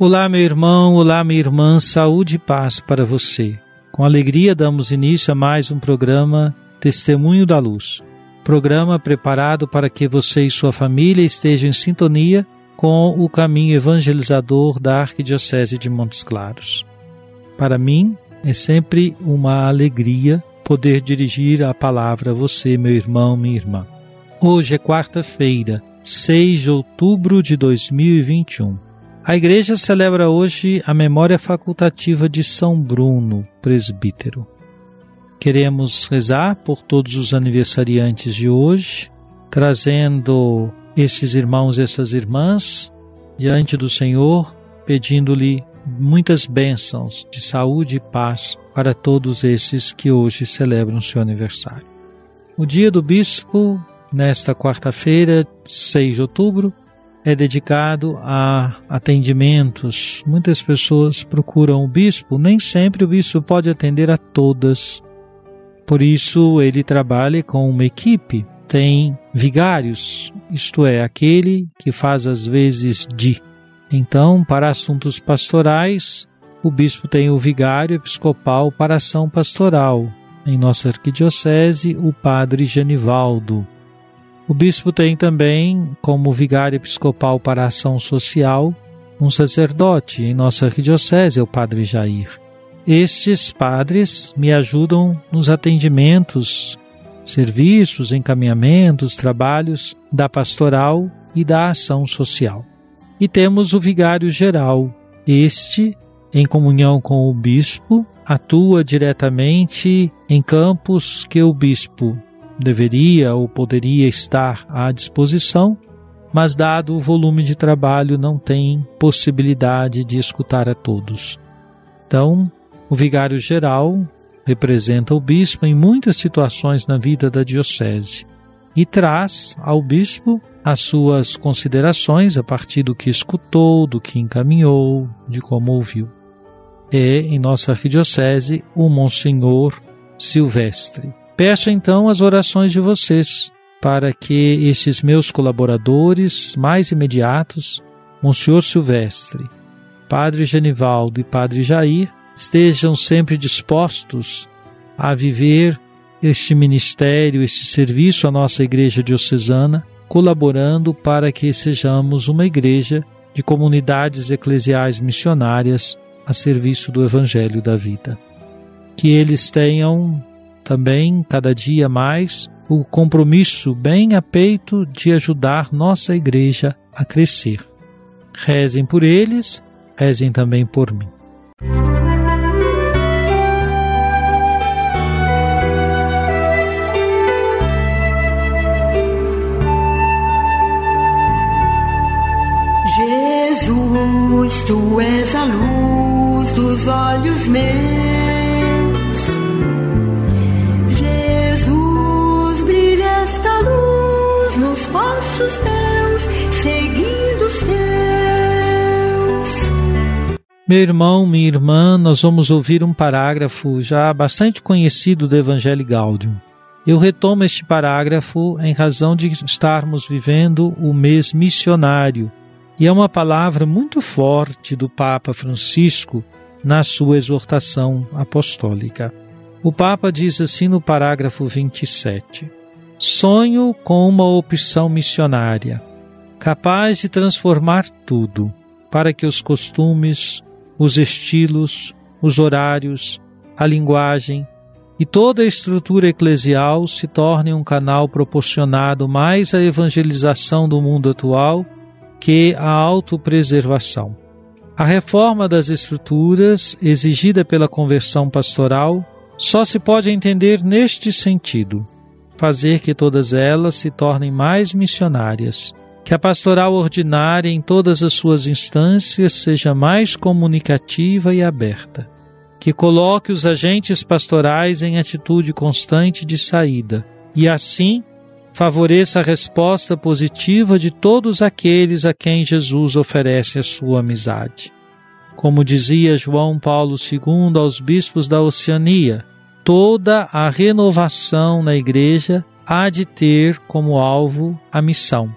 Olá, meu irmão, olá, minha irmã, saúde e paz para você. Com alegria damos início a mais um programa Testemunho da Luz. Programa preparado para que você e sua família estejam em sintonia com o caminho evangelizador da Arquidiocese de Montes Claros. Para mim, é sempre uma alegria poder dirigir a palavra a você, meu irmão, minha irmã. Hoje é quarta-feira, 6 de outubro de 2021. A igreja celebra hoje a memória facultativa de São Bruno, presbítero. Queremos rezar por todos os aniversariantes de hoje, trazendo estes irmãos e essas irmãs diante do Senhor, pedindo-lhe muitas bênçãos de saúde e paz para todos esses que hoje celebram seu aniversário. O dia do bispo, nesta quarta-feira, 6 de outubro, é dedicado a atendimentos. Muitas pessoas procuram o bispo, nem sempre o bispo pode atender a todas. Por isso, ele trabalha com uma equipe. Tem vigários, isto é, aquele que faz às vezes de. Então, para assuntos pastorais, o bispo tem o vigário episcopal para ação pastoral. Em nossa arquidiocese, o padre Genivaldo. O bispo tem também, como vigário episcopal para a ação social, um sacerdote. Em nossa arquidiocese é o padre Jair. Estes padres me ajudam nos atendimentos, serviços, encaminhamentos, trabalhos da pastoral e da ação social. E temos o vigário geral. Este, em comunhão com o bispo, atua diretamente em campos que o bispo deveria ou poderia estar à disposição, mas dado o volume de trabalho não tem possibilidade de escutar a todos. Então, o vigário geral representa o bispo em muitas situações na vida da diocese e traz ao bispo as suas considerações a partir do que escutou, do que encaminhou, de como ouviu. É, em nossa arquidiocese, o Monsenhor Silvestre. Peço então as orações de vocês para que estes meus colaboradores mais imediatos, Monsenhor Silvestre, Padre Genivaldo e Padre Jair, estejam sempre dispostos a viver este ministério, este serviço à nossa Igreja Diocesana, colaborando para que sejamos uma igreja de comunidades eclesiais missionárias a serviço do Evangelho da vida. Que eles tenham também, cada dia mais, o compromisso bem a peito de ajudar nossa igreja a crescer. Rezem por eles, rezem também por mim. Jesus, tu és a luz dos olhos meus. Passos teus, seguindo os teus. Meu irmão, minha irmã, nós vamos ouvir um parágrafo já bastante conhecido do Evangelho Gaudium. Eu retomo este parágrafo em razão de estarmos vivendo o mês missionário, e é uma palavra muito forte do Papa Francisco na sua exortação apostólica. O Papa diz assim no parágrafo 27: Sonho com uma opção missionária. capaz de transformar tudo, para que os costumes, os estilos, os horários, a linguagem e toda a estrutura eclesial se tornem um canal proporcionado mais à evangelização do mundo atual que à autopreservação. A reforma das estruturas, exigida pela conversão pastoral, só se pode entender neste sentido: fazer que todas elas se tornem mais missionárias, que a pastoral ordinária em todas as suas instâncias seja mais comunicativa e aberta, que coloque os agentes pastorais em atitude constante de saída e assim favoreça a resposta positiva de todos aqueles a quem Jesus oferece a sua amizade. Como dizia João Paulo II aos bispos da Oceania, toda a renovação na igreja há de ter como alvo a missão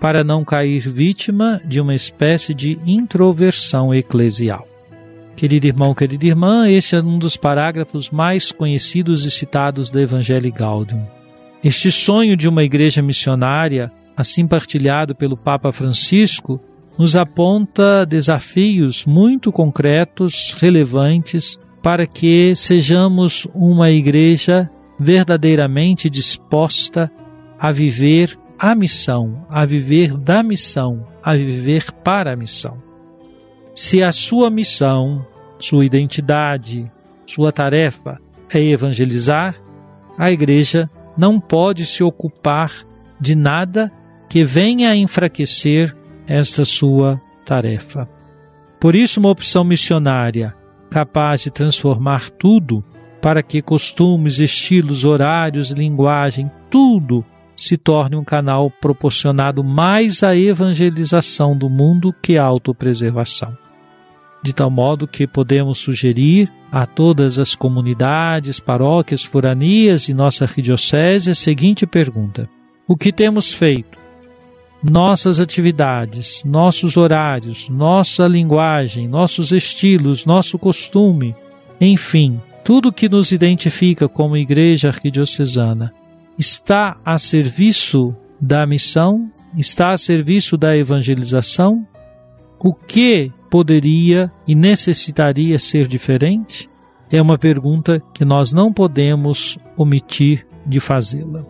para não cair vítima de uma espécie de introversão eclesial. Querido irmão, querida irmã, este é um dos parágrafos mais conhecidos e citados do Evangelho Gaudium. Este sonho de uma igreja missionária, assim partilhado pelo Papa Francisco, nos aponta desafios muito concretos, relevantes, para que sejamos uma igreja verdadeiramente disposta a viver a missão, a viver da missão, a viver para a missão. Se a sua missão, sua identidade, sua tarefa é evangelizar, a igreja não pode se ocupar de nada que venha a enfraquecer esta sua tarefa. Por isso, uma opção missionária capaz de transformar tudo para que costumes, estilos, horários, linguagem, tudo se torne um canal proporcionado mais à evangelização do mundo que à autopreservação. De tal modo que podemos sugerir a todas as comunidades, paróquias, foranias e nossa arquidiocese a seguinte pergunta: O que temos feito? Nossas atividades, nossos horários, nossa linguagem, nossos estilos, nosso costume, enfim, tudo que nos identifica como Igreja Arquidiocesana está a serviço da missão, está a serviço da evangelização? O que poderia e necessitaria ser diferente? É uma pergunta que nós não podemos omitir de fazê-la.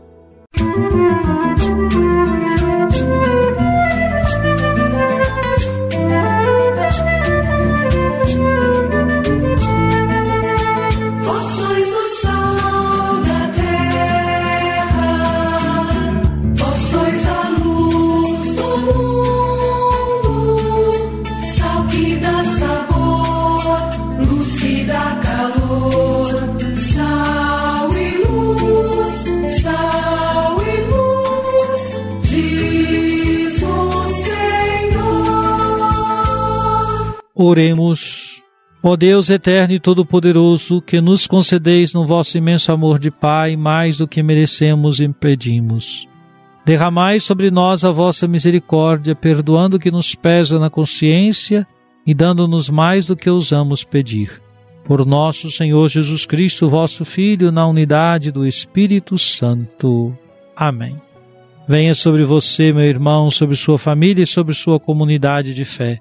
Oremos. Ó Deus eterno e todo-poderoso, que nos concedeis no vosso imenso amor de Pai mais do que merecemos e pedimos. Derramai sobre nós a vossa misericórdia, perdoando o que nos pesa na consciência e dando-nos mais do que ousamos pedir. Por nosso Senhor Jesus Cristo, vosso Filho, na unidade do Espírito Santo. Amém. Venha sobre você, meu irmão, sobre sua família e sobre sua comunidade de fé